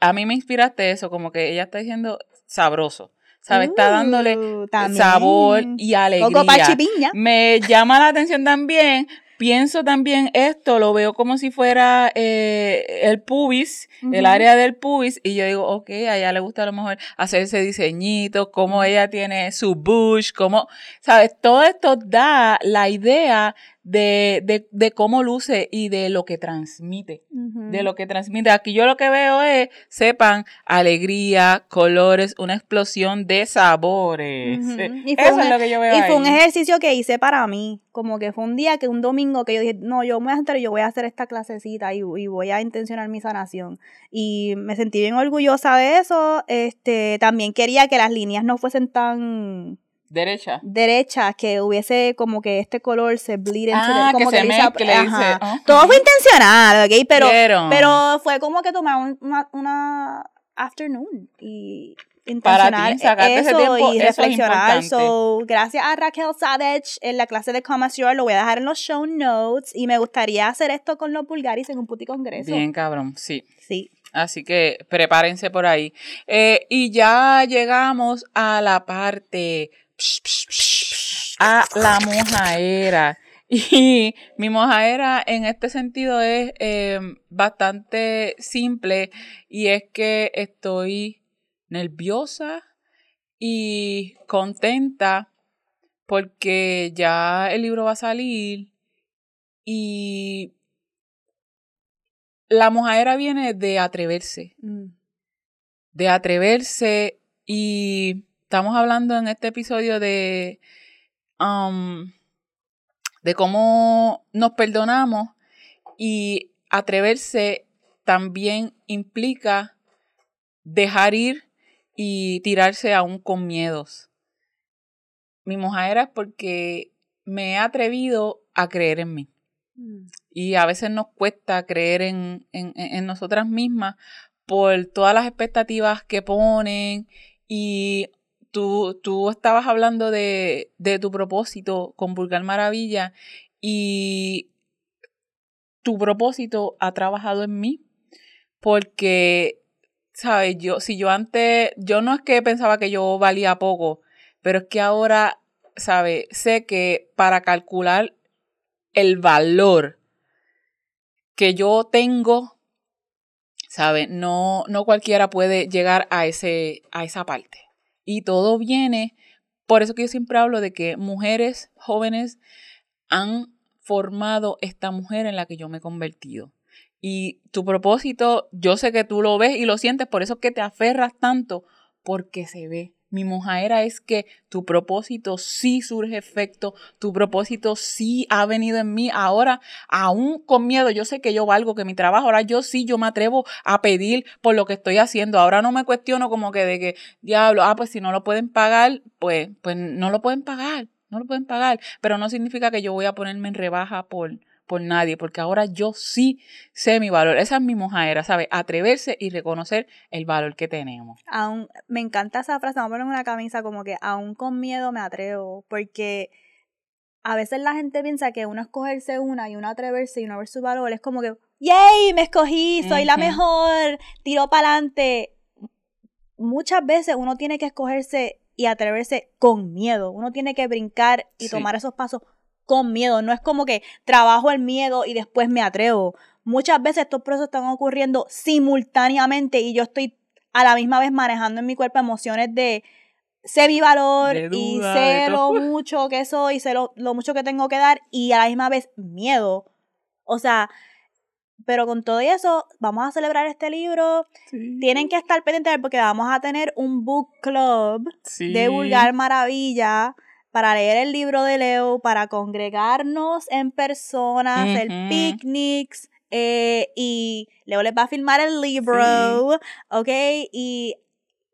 a mí me inspiraste eso, como que ella está diciendo sabroso. ¿Sabes? está dándole uh, sabor y alegría. Me llama la atención también pienso también esto, lo veo como si fuera eh, el pubis, el área del pubis, y yo digo, ok, a ella le gusta a lo mejor hacer ese diseñito, cómo ella tiene su bush, cómo, ¿sabes? Todo esto da la idea de, de, de, cómo luce y de lo que transmite. De lo que transmite. Aquí yo lo que veo es, sepan, alegría, colores, una explosión de sabores. Eso es lo que yo veo. Y fue un ejercicio que hice para mí. Como que fue un día que un domingo que yo dije, no, yo voy a yo voy a hacer esta clasecita y, y voy a intencionar mi sanación. Y me sentí bien orgullosa de eso. Este, también quería que las líneas no fuesen tan Derecha. Derecha, que hubiese como que este color se bleed into ah, como que, se dice, Todo fue intencional, ¿ok? Pero, pero, fue como que tomar una, una afternoon y intencionar eso y reflexionar. so, gracias a Raquel Savage en la clase de Come lo voy a dejar en los show notes y me gustaría hacer esto con los Bulgaris en un puti congreso. Bien, cabrón, sí. Sí. Así que prepárense por ahí. Eh, y ya llegamos a la parte a la mojaera. Y mi mojaera en este sentido es em, bastante simple y es que estoy nerviosa y contenta porque ya el libro va a salir y la mojadera viene de atreverse, mm. de atreverse y estamos hablando en este episodio de, um, de cómo nos perdonamos y atreverse también implica dejar ir y tirarse aún con miedos. Mi mojadera es porque me he atrevido a creer en mí. Mm. Y a veces nos cuesta creer en, en, nosotras mismas por todas las expectativas que ponen y Tú, tú, estabas hablando de, de, tu propósito con Vulgar Maravilla y tu propósito ha trabajado en mí porque, ¿sabes? Yo, si yo antes, yo no es que pensaba que yo valía poco, pero es que ahora, ¿sabes? Sé que para calcular el valor que yo tengo, ¿sabe? No, no cualquiera puede llegar a, ese, a esa parte. Y todo viene, por eso que yo siempre hablo de que mujeres jóvenes han formado esta mujer en la que yo me he convertido. Y tu propósito, yo sé que tú lo ves y lo sientes, por eso que te aferras tanto, porque se ve. Mi mojadera es que tu propósito sí surge efecto, tu propósito sí ha venido en mí. Ahora, aún con miedo, yo sé que yo valgo, que mi trabajo, ahora yo sí, yo me atrevo a pedir por lo que estoy haciendo. Ahora no me cuestiono como que de que, diablo, ah, pues si no lo pueden pagar, pues, pues no lo pueden pagar, no lo pueden pagar. Pero no significa que yo voy a ponerme en rebaja por, por nadie, porque ahora yo sí sé mi valor. Esa es mi mojadera, ¿sabes? Atreverse y reconocer el valor que tenemos. Aún, me encanta esa frase, vamos a poner una camisa como que aún con miedo me atrevo, porque a veces la gente piensa que uno escogerse una y uno atreverse y uno ver su valor es como que, ¡yay! Me escogí, soy la mejor, tiro para adelante. Muchas veces uno tiene que escogerse y atreverse con miedo. Uno tiene que brincar y tomar esos pasos con miedo. No es como que trabajo el miedo y después me atrevo. Muchas veces estos procesos están ocurriendo simultáneamente y yo estoy a la misma vez manejando en mi cuerpo emociones de sé mi valor y sé lo mucho que soy, sé lo, mucho que tengo que dar y a la misma vez miedo. O sea, pero con todo eso, vamos a celebrar este libro. Tienen que estar pendientes porque vamos a tener un book club de Vulgar Maravilla para leer el libro de Leo, para congregarnos en persona, hacer picnics. Eh, y Leo les va a filmar el libro, ¿ok? Y,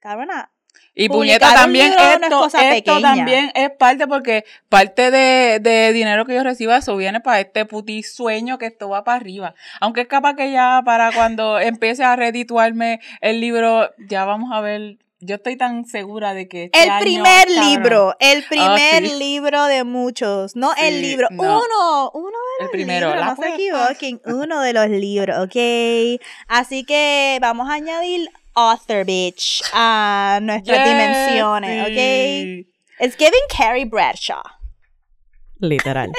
cabrona, y puñeta también esto, esto también es parte porque parte de, de, dinero que yo reciba eso viene para este putisueño que esto va para arriba. Aunque es capaz que ya para cuando empiece a redituarme el libro ya vamos a ver yo estoy tan segura de que este el primer libro, el ah, primer libro de muchos, no el libro, uno, uno de los el primero, libros, no se equivoquen, uno de los libros, ¿ok? Así que vamos a añadir author bitch a nuestras dimensiones, ¿ok? It's giving Carrie Bradshaw. Literal.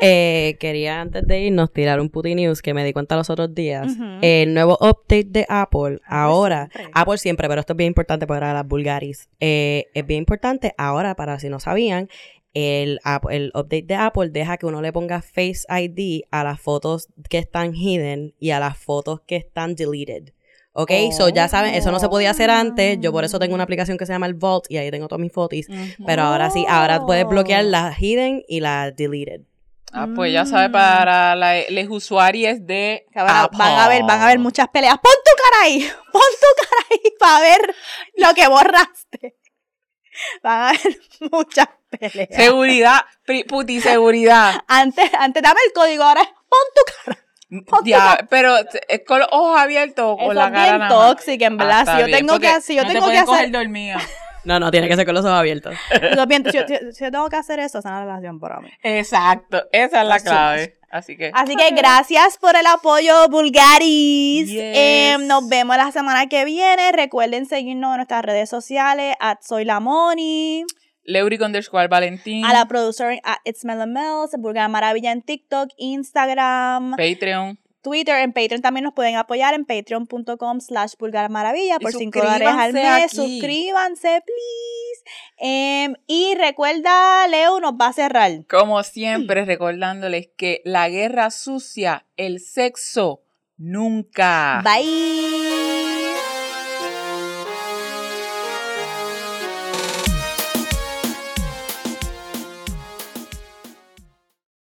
Eh, quería antes de irnos tirar un puti news que me di cuenta los otros días. El nuevo update de Apple, ahora, Apple siempre, pero esto es bien importante para las vulgaris. Eh, es bien importante ahora, para si no sabían, el, el update de Apple deja que uno le ponga Face ID a las fotos que están hidden y a las fotos que están deleted. ¿Ok? So ya saben, eso no se podía hacer antes. Yo por eso tengo una aplicación que se llama el Vault y ahí tengo todas mis fotos. Pero ahora sí, ahora puedes bloquear las hidden y las deleted. Ah, pues ya sabe, para los usuarios de van a ver, van a ver muchas peleas. Pon tu cara ahí, pon tu cara ahí para ver lo que borraste. Van a ver muchas peleas. Seguridad, puti seguridad. Antes, antes dame el código, ahora pon tu cara. ya, pero es con los ojos abiertos o con la cara es bien tóxica, en verdad. Ah, si yo tengo que, si yo tengo que hacer dormida. No, no, tiene que ser con los ojos abiertos. si, yo, tengo que hacer eso, es una relación para mí. Exacto, esa es la clave. Así que. Así que gracias por el apoyo, Bulgaris. Em, nos vemos la semana que viene. Recuerden seguirnos en nuestras redes sociales, at Soy La Moni. Leuric underscore Valentín. A la producer at It's Melons, Vulgar Maravilla en TikTok, Instagram. Patreon. Twitter, en Patreon también nos pueden apoyar en patreon.com slash maravilla por 5 dólares al mes. Suscríbanse, please. Em, y recuerda, Leo nos va a cerrar. Como siempre, recordándoles que la guerra sucia, el sexo, nunca. Bye.